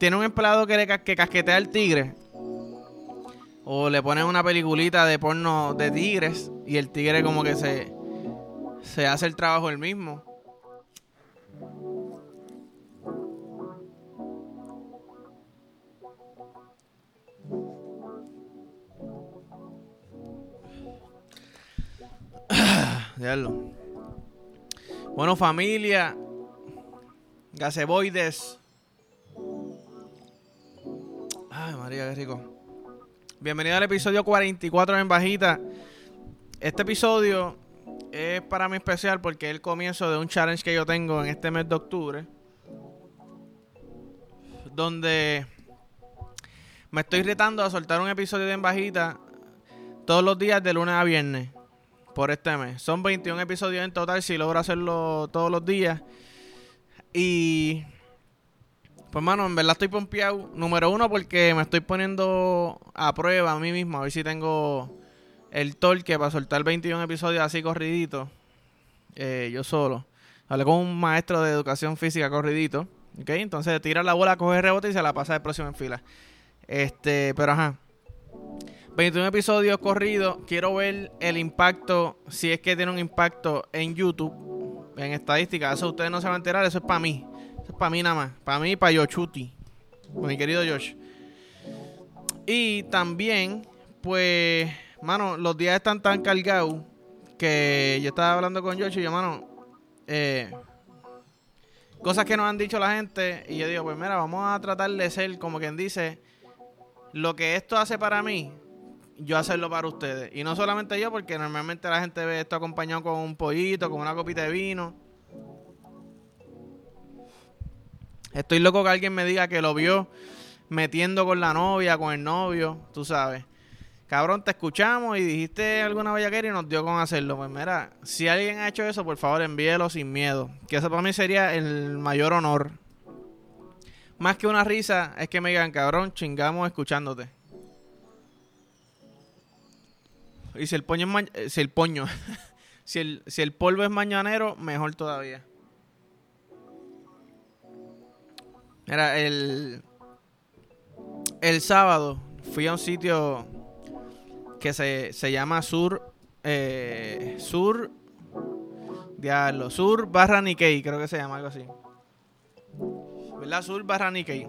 tiene un empleado que, le, que casquetea al tigre. O le ponen una peliculita de porno de tigres y el tigre como que se, se hace el trabajo él mismo. Bueno, familia. Gaseboides. Ay, María, qué rico. Bienvenido al episodio 44 en Bajita. Este episodio es para mí especial porque es el comienzo de un challenge que yo tengo en este mes de octubre. Donde me estoy retando a soltar un episodio de En Bajita todos los días de lunes a viernes por este mes. Son 21 episodios en total si logro hacerlo todos los días. Y pues mano, en verdad estoy pompeado. Número uno porque me estoy poniendo a prueba a mí mismo. A ver si tengo el torque para soltar 21 episodios así corridito. Eh, yo solo. Hablé con un maestro de educación física corridito. ¿Ok? Entonces tira la bola, coge rebote y se la pasa de próximo en fila. Este, pero ajá. 21 episodios corridos. Quiero ver el impacto, si es que tiene un impacto en YouTube, en estadística. Eso ustedes no se van a enterar, eso es para mí. Para mí nada más. Para mí y para Yochuti. Mi querido Josh. Y también, pues, mano, los días están tan cargados que yo estaba hablando con Josh y yo, mano, eh, cosas que nos han dicho la gente. Y yo digo, pues mira, vamos a tratar de ser como quien dice, lo que esto hace para mí, yo hacerlo para ustedes. Y no solamente yo, porque normalmente la gente ve esto acompañado con un pollito, con una copita de vino. Estoy loco que alguien me diga que lo vio metiendo con la novia, con el novio, tú sabes. Cabrón, te escuchamos y dijiste alguna bellaquera y nos dio con hacerlo. Pues mira, si alguien ha hecho eso, por favor envíelo sin miedo. Que eso para mí sería el mayor honor. Más que una risa, es que me digan, cabrón, chingamos escuchándote. Y si el poño es ma- eh, si el poño, si el, si el polvo es mañanero, mejor todavía. Era el el sábado fui a un sitio que se, se llama Sur eh, Sur Diablo, Sur barra Nikkei, creo que se llama algo así. ¿Verdad? Sur barra Nikkei.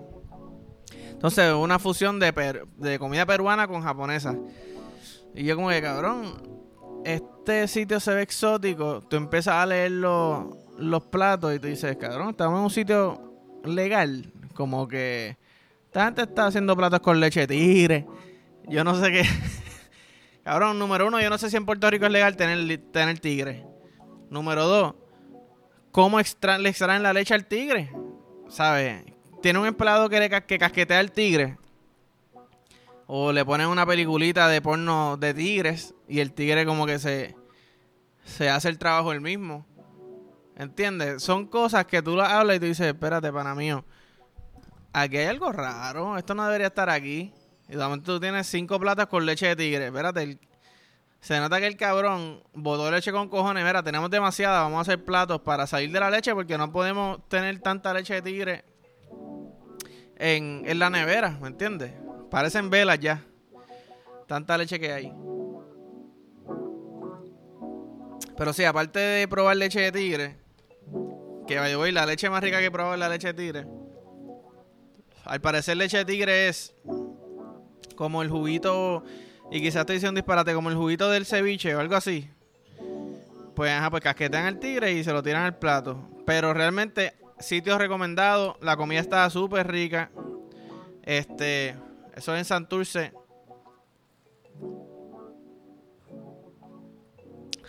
Entonces, una fusión de, per- de comida peruana con japonesa. Y yo como que, cabrón, este sitio se ve exótico. Tú empiezas a leer los, los platos y tú dices, cabrón, estamos en un sitio legal. Como que esta gente está haciendo platos con leche de tigre. Yo no sé qué. cabrón, número uno, yo no sé si en Puerto Rico es legal tener, tener tigre. Número dos, ¿cómo extra- le extraen la leche al tigre? ¿Sabes? Tiene un empleado que, le que casquetea al tigre. O le ponen una peliculita de porno de tigres y el tigre como que se, se hace el trabajo él mismo. ¿Entiendes? Son cosas que tú las hablas y tú dices, espérate, pana mío. Aquí hay algo raro. Esto no debería estar aquí. Y de momento tú tienes cinco platas con leche de tigre. Espérate, se nota que el cabrón botó leche con cojones. Mira, tenemos demasiada. Vamos a hacer platos para salir de la leche porque no podemos tener tanta leche de tigre en, en la nevera, ¿me entiendes? Parecen velas ya. Tanta leche que hay. Pero sí, aparte de probar leche de tigre, que vaya la leche más rica que he probado es la leche de tigre. Al parecer leche de tigre es como el juguito, y quizás te diciendo un disparate, como el juguito del ceviche o algo así. Pues ajá, pues casquetean al tigre y se lo tiran al plato. Pero realmente, sitios recomendados, la comida está súper rica. Este, eso es en Santurce.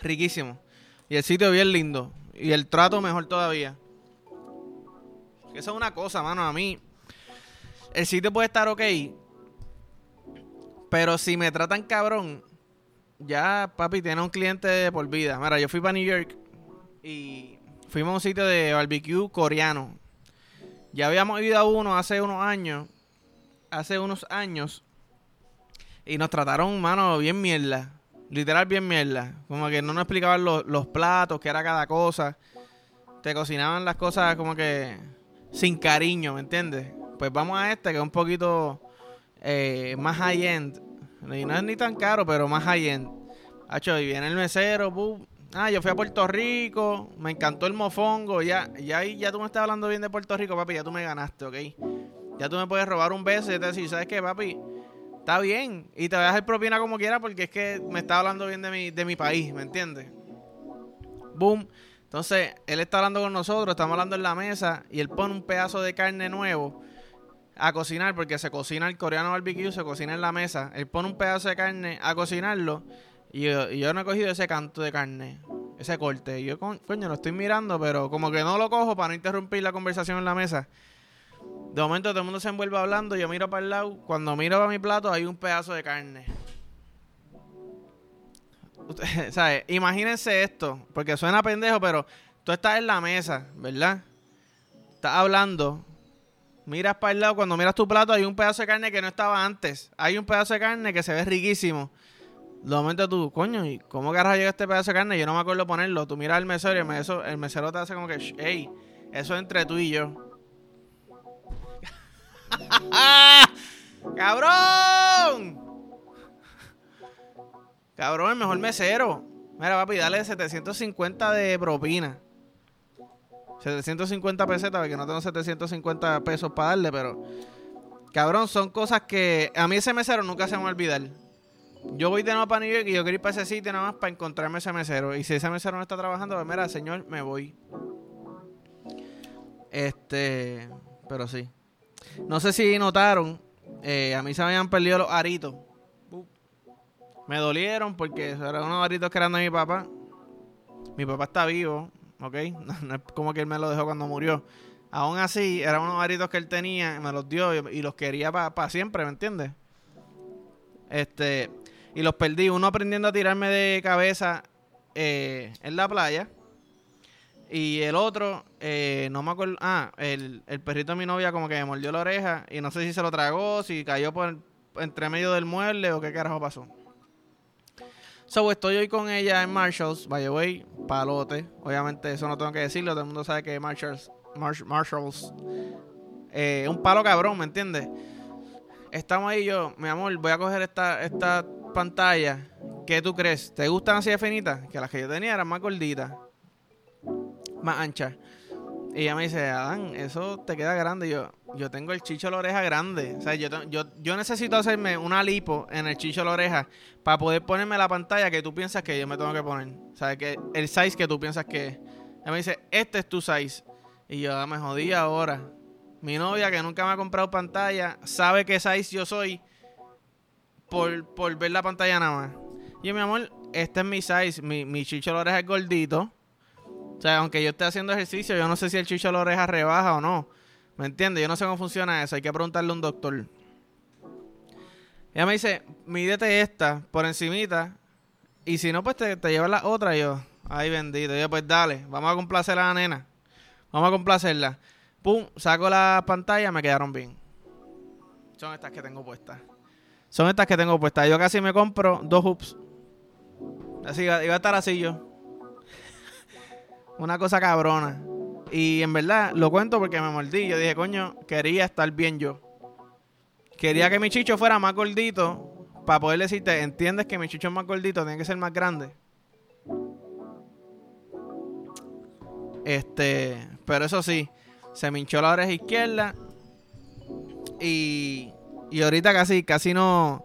Riquísimo. Y el sitio bien lindo. Y el trato mejor todavía. Eso es una cosa, mano. A mí, el sitio puede estar ok. Pero si me tratan cabrón, ya papi tiene un cliente por vida. Mira, yo fui para New York y fuimos a un sitio de barbecue coreano. Ya habíamos ido a uno hace unos años. Hace unos años. Y nos trataron, mano, bien mierda. Literal, bien mierda. Como que no nos explicaban los, platos, qué era cada cosa. Te cocinaban las cosas como que sin cariño, ¿me entiendes? Pues vamos a este que es un poquito eh, más high-end. Y no es ni tan caro, pero más high-end. Hacho, y viene el mesero, Ah, yo fui a Puerto Rico, me encantó el mofongo. Ya, ya, ya tú me estás hablando bien de Puerto Rico, papi. Ya tú me ganaste, ¿ok? Ya tú me puedes robar un beso y te decir, ¿sabes qué, papi? Está bien. Y te voy a dejar propina como quiera porque es que me está hablando bien de mi, de mi país, ¿me entiendes? Boom. Entonces, él está hablando con nosotros, estamos hablando en la mesa y él pone un pedazo de carne nuevo a cocinar porque se cocina el coreano barbecue, se cocina en la mesa. Él pone un pedazo de carne a cocinarlo y yo, no he cogido ese canto de carne, ese corte. Yo, coño, lo estoy mirando, pero como que no lo cojo para no interrumpir la conversación en la mesa. De momento todo el mundo se envuelve hablando, yo miro para el lado. Cuando miro para mi plato hay un pedazo de carne. Imagínense esto, porque suena pendejo, pero tú estás en la mesa, ¿verdad? Estás hablando. Miras para el lado, cuando miras tu plato hay un pedazo de carne que no estaba antes. Hay un pedazo de carne que se ve riquísimo. De momento tú, coño, ¿y cómo carajo llega este pedazo de carne? Yo no me acuerdo ponerlo. Tú miras al mesero y el mesero, el mesero te hace como que, hey, eso es entre tú y yo. ¡Cabrón! Cabrón, el mejor mesero. Mira, papi, dale 750 de propina. 750 pesetas, porque no tengo 750 pesos para darle, pero... Cabrón, son cosas que... A mí ese mesero nunca se me va a olvidar. Yo voy de nuevo para New York y yo quiero ir para ese sitio nada más para encontrarme ese mesero. Y si ese mesero no está trabajando, pues mira, señor, me voy. Este, pero sí. No sé si notaron, eh, a mí se me habían perdido los aritos. Me dolieron porque eran unos aritos que eran de mi papá. Mi papá está vivo, ¿ok? No, es como que él me lo dejó cuando murió. Aún así, eran unos aritos que él tenía, me los dio y, los quería para siempre, ¿me entiendes? Este, y los perdí. Uno aprendiendo a tirarme de cabeza eh, en la playa. Y el otro, eh, no me acuerdo. Ah, el, perrito de mi novia como que me mordió la oreja. Y no sé si se lo tragó, si cayó por entre medio del mueble o qué carajo pasó. So, estoy hoy con ella en Marshalls, by the way, palote. Obviamente, eso no tengo que decirlo, todo el mundo sabe que Marshalls, Marshalls, eh, un palo cabrón, ¿me entiendes? Estamos ahí yo, mi amor, voy a coger esta, esta pantalla, ¿qué tú crees? ¿Te gustan así de finitas? Que las que yo tenía eran más gorditas, más anchas. Y ella me dice, Adán, eso te queda grande. yo, yo tengo el chicho de la oreja grande. O sea, yo, yo, yo necesito hacerme una lipo en el chicho de la oreja para poder ponerme la pantalla que tú piensas que yo me tengo que poner. O sea, que el size que tú piensas que es. Ella me dice, este es tu size. Y yo, ah, me jodí ahora. Mi novia, que nunca me ha comprado pantalla, sabe qué size yo soy por, ver la pantalla nada más. Y mi amor, este es mi size. Mi, mi chicho de la oreja es gordito. O sea, aunque yo esté haciendo ejercicio, yo no sé si el chicho de la oreja rebaja o no. ¿Me entiendes? Yo no sé cómo funciona eso. Hay que preguntarle a un doctor. Ella me dice, mídete esta por encimita. Y si no, pues te, te llevas la otra. yo, ay bendito. yo, pues dale, vamos a complacer a la nena. Vamos a complacerla. Pum, saco la pantalla, me quedaron bien. Son estas que tengo puestas. Son estas que tengo puestas. Yo casi me compro dos hoops. Así iba a estar así yo. Una cosa cabrona. Y en verdad lo cuento porque me mordí. Yo dije, coño, quería estar bien yo. Quería que mi chicho fuera más gordito. Para poder decirte, ¿entiendes que mi chicho es más gordito? Tiene que ser más grande. Este, pero eso sí, se me hinchó la oreja izquierda. Y y ahorita casi, casi no,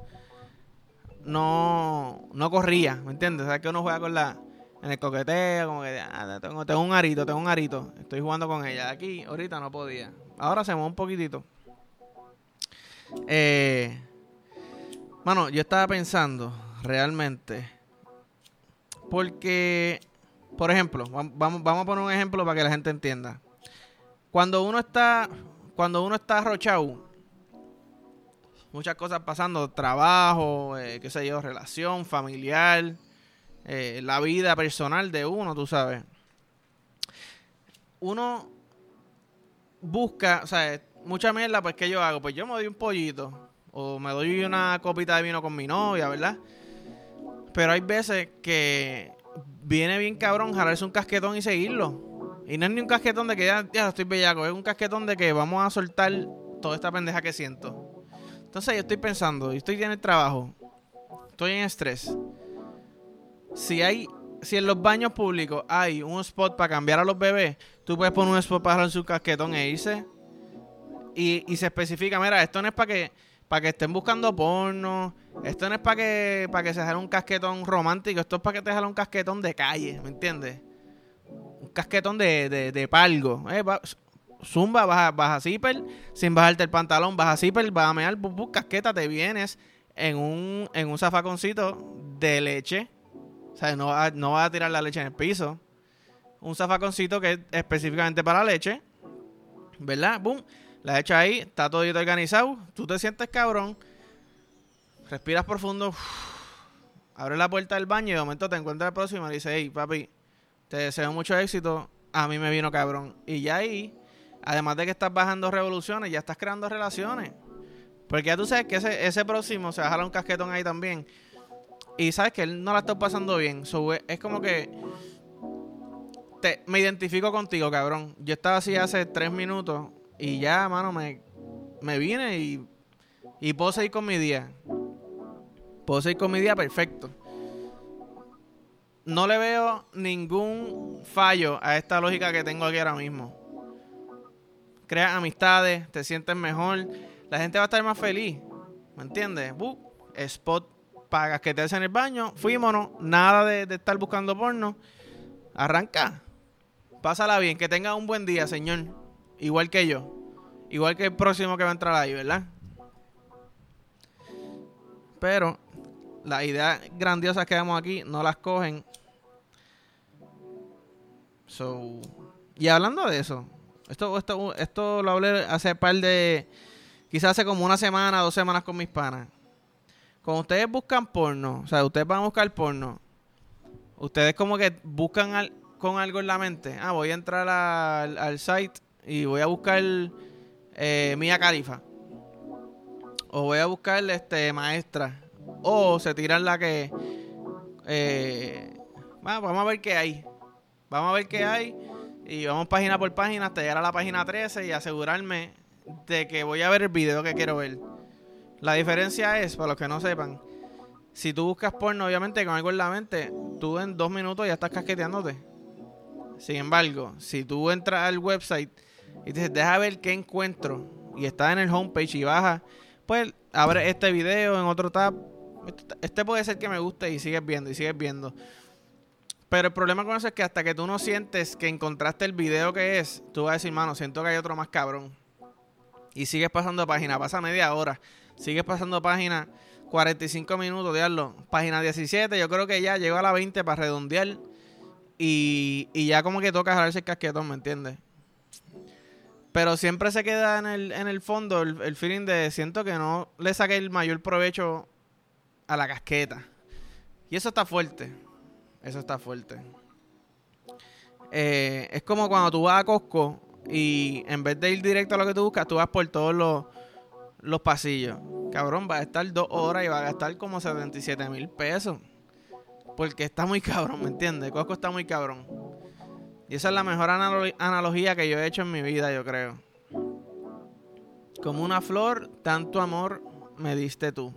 no, no corría, ¿me entiendes? O sea, que uno juega con la, en el coqueteo, como que tengo, tengo un arito, tengo un arito, estoy jugando con ella. Aquí, ahorita no podía. Ahora se un poquitito. Eh, bueno, yo estaba pensando realmente, porque, por ejemplo, vamos, vamos a poner un ejemplo para que la gente entienda. Cuando uno está, cuando uno está arrochado, muchas cosas pasando, trabajo, eh, qué sé yo, relación familiar, eh, la vida personal de uno, tú sabes. Uno busca, o sea, mucha mierda, pues ¿qué yo hago? Pues yo me doy un pollito o me doy una copita de vino con mi novia, ¿verdad? Pero hay veces que viene bien cabrón jalarse un casquetón y seguirlo. Y no es ni un casquetón de que ya, ya estoy bellaco, es un casquetón de que vamos a soltar toda esta pendeja que siento. Entonces yo estoy pensando, y estoy en el trabajo, estoy en estrés. Si hay, si en los baños públicos hay un spot para cambiar a los bebés, tú puedes poner un spot para su casquetón e irse. Y, y se especifica, mira, esto no es para que para que estén buscando porno. Esto no es para que, para que se jale un casquetón romántico. Esto es para que te jale un casquetón de calle, ¿me entiendes? Un casquetón de, de, de palgo. Eh, zumba, baja, baja zipper, sin bajarte el pantalón, baja zipper, baja a mear, bu, casqueta, te vienes en un, en un zafaconcito de leche. O sea, no, no vas a tirar la leche en el piso. Un zafaconcito que es específicamente para leche. ¿Verdad? Boom la hecho ahí, está todo organizado. Tú te sientes cabrón. Respiras profundo. abres la puerta del baño y de momento te encuentras el próximo y hey, papi, te deseo mucho éxito. A mí me vino cabrón. Y ya ahí, además de que estás bajando revoluciones, ya estás creando relaciones. Porque ya tú sabes que ese, ese próximo se va a jalar un casquetón ahí también. Y sabes que él no la está pasando bien. es como que te, me identifico contigo, cabrón. Yo estaba así hace tres minutos y ya, mano, me, me vine y, y puedo seguir con mi día. Puedo seguir con mi día perfecto. No le veo ningún fallo a esta lógica que tengo aquí ahora mismo. Creas amistades, te sientes mejor. La gente va a estar más feliz. ¿Me entiendes? spot pagas que te en el baño. Fuímonos. Nada de, de estar buscando porno. Arranca. Pásala bien. Que tenga un buen día, señor. Igual que yo. Igual que el próximo que va a entrar ahí, ¿verdad? Pero las ideas grandiosas que vemos aquí no las cogen. So, y hablando de eso, esto, esto, esto lo hablé hace par de. Quizás hace como una semana, dos semanas con mis panas. Cuando ustedes buscan porno, o sea, ustedes van a buscar porno, ustedes como que buscan con algo en la mente. Ah, voy a entrar al site y voy a buscar eh, Mía Califa. O voy a buscar este maestra. O se tiran la que. Eh, vamos a ver qué hay. Vamos a ver qué hay. Y vamos página por página hasta llegar a la página 13 y asegurarme de que voy a ver el video que quiero ver. La diferencia es, para los que no sepan, si tú buscas porno, obviamente con algo en la mente, tú en dos minutos ya estás casqueteándote. Sin embargo, si tú entras al website y dices, deja ver qué encuentro. Y está en el homepage y baja. Pues abre este video en otro tab. Este, este puede ser que me guste y sigues viendo y sigues viendo. Pero el problema con eso es que hasta que tú no sientes que encontraste el video que es, tú vas a decir, mano, siento que hay otro más cabrón. Y sigues pasando página, pasa media hora. Sigues pasando página 45 minutos, diablo. Página 17, yo creo que ya llegó a la 20 para redondear. Y, y ya como que toca jalarse el casquetón, ¿me entiendes? Pero siempre se queda en el, en el fondo el, feeling de siento que no le saqué el mayor provecho a la casqueta. Y eso está fuerte. Eso está fuerte. Eh, es como cuando tú vas a Costco y en vez de ir directo a lo que tú buscas, tú vas por todos los, los pasillos. Cabrón, va a estar dos horas y va a gastar como 77 mil pesos. Porque está muy cabrón, ¿me entiendes? Costco está muy cabrón. Y esa es la mejor analogía que yo he hecho en mi vida, yo creo. Como una flor, tanto amor me diste tú.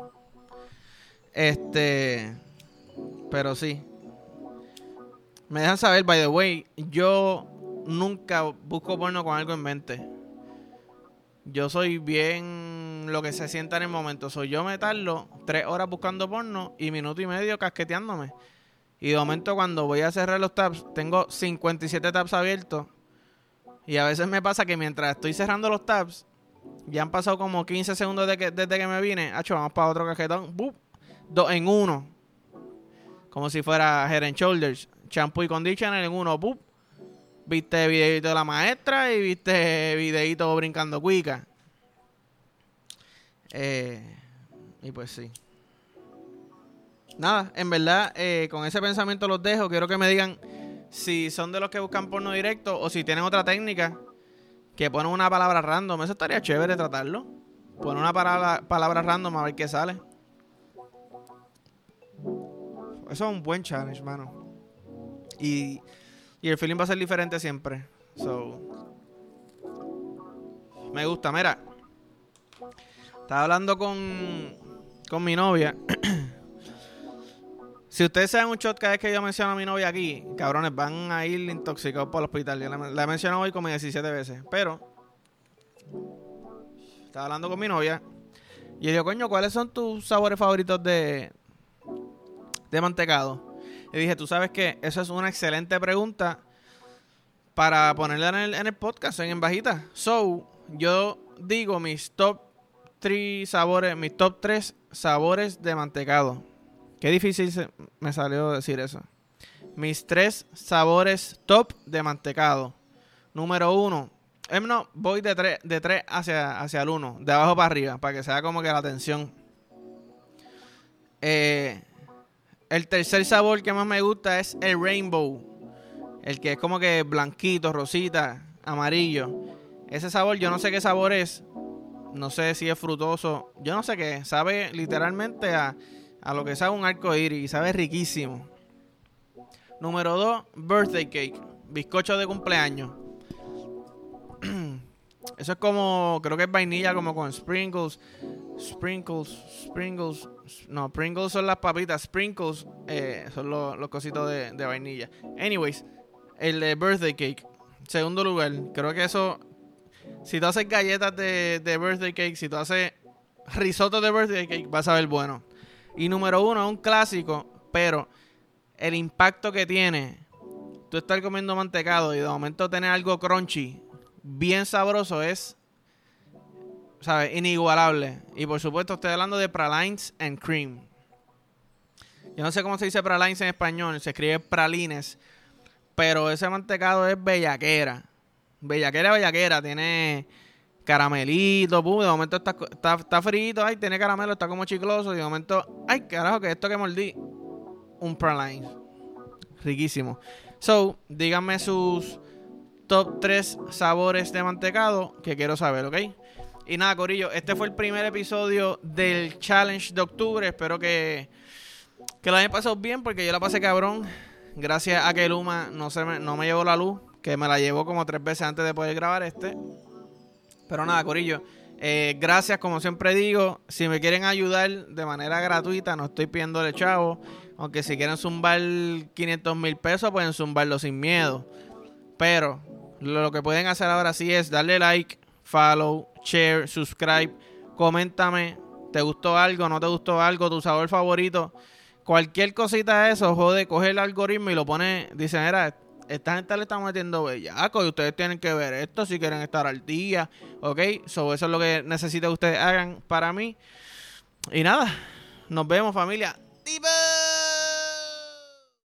Este. Pero sí. Me dejan saber, by the way, yo nunca busco porno con algo en mente. Yo soy bien lo que se sienta en el momento. Soy yo meterlo tres horas buscando porno y minuto y medio casqueteándome. Y de momento cuando voy a cerrar los tabs, tengo 57 tabs abiertos. Y a veces me pasa que mientras estoy cerrando los tabs, ya han pasado como 15 segundos de que, desde que me vine. Hacho, vamos para otro cajetón. Dos en uno. Como si fuera Head Shoulders. Shampoo y conditioner en uno. Viste videito de la maestra y viste videito brincando cuica. Eh, y pues sí nada, en verdad, eh, con ese pensamiento los dejo. Quiero que me digan si son de los que buscan porno directo o si tienen otra técnica que ponen una palabra random. Eso estaría chévere tratarlo. Poner una palabra, palabra random a ver qué sale. Eso es un buen challenge, mano. Y, y el feeling va a ser diferente siempre. So, me gusta. Mira, Estaba hablando con, con mi novia. si ustedes dan un shot cada vez que yo menciono a mi novia aquí, cabrones, van a ir intoxicados por el hospital. Yo la, he mencionado hoy como 17 veces. Pero, estaba hablando con mi novia. Y yo digo, coño, ¿cuáles son tus sabores favoritos de, de mantecado? Y dije, tú sabes que eso es una excelente pregunta para ponerla en el, en el podcast, en, bajita. So, yo digo mis top 3 sabores, mis top 3 sabores de mantecado. Qué difícil me salió decir eso. Mis tres sabores top de mantecado. Número uno. Eh, no, voy de 3 de tres hacia, hacia el 1, de abajo para arriba, para que sea como que la atención. Eh, el tercer sabor que más me gusta es el rainbow. El que es como que blanquito, rosita, amarillo. Ese sabor, yo no sé qué sabor es. No sé si es frutoso. Yo no sé qué. Sabe literalmente a, a lo que sabe un arco iris. Sabe riquísimo. Número 2, birthday cake. Bizcocho de cumpleaños. Eso es como, creo que es vainilla como con sprinkles. Sprinkles, sprinkles. No, Pringles son las papitas. Sprinkles eh, son los, cositos de, vainilla. Anyways, el de birthday cake. Segundo lugar, creo que eso. Si tú haces galletas de, birthday cake, si tú haces risotto de birthday cake, vas a ver bueno. Y número uno, un clásico, pero el impacto que tiene tú estar comiendo mantecado y de momento tener algo crunchy, bien sabroso, es ¿sabes? Inigualable. Y por supuesto estoy hablando de pralines and cream. Yo no sé cómo se dice pralines en español, se escribe pralines, pero ese mantecado es bellaquera. Bellaquera, bellaquera, tiene caramelito, de momento está, está, frito, ay, tiene caramelo, está como chicloso, de momento, ay, carajo, que esto que mordí, un praline. Riquísimo. So, díganme sus top 3 sabores de mantecado que quiero saber, ¿ok? Y nada, Corillo, este fue el primer episodio del challenge de octubre. Espero que, que lo hayan pasado bien porque yo la pasé cabrón. Gracias a que Luma no, se me, no me llevó la luz, que me la llevó como tres veces antes de poder grabar este. Pero nada, Corillo. Eh, gracias, como siempre digo. Si me quieren ayudar de manera gratuita, no estoy pidiéndole chavo. Aunque si quieren zumbar 500 mil pesos, pueden zumbarlo sin miedo. Pero lo que pueden hacer ahora sí es darle like, follow, share, subscribe, coméntame, ¿te gustó algo? ¿No te gustó algo? ¿Tu sabor favorito? Cualquier cosita de eso, jode, coge el algoritmo y lo pone, dice, mira, esta gente le está metiendo bellaco y ustedes tienen que ver esto si quieren estar al día, ¿ok? So, eso es lo que necesito que ustedes hagan para mí. Y nada, nos vemos familia.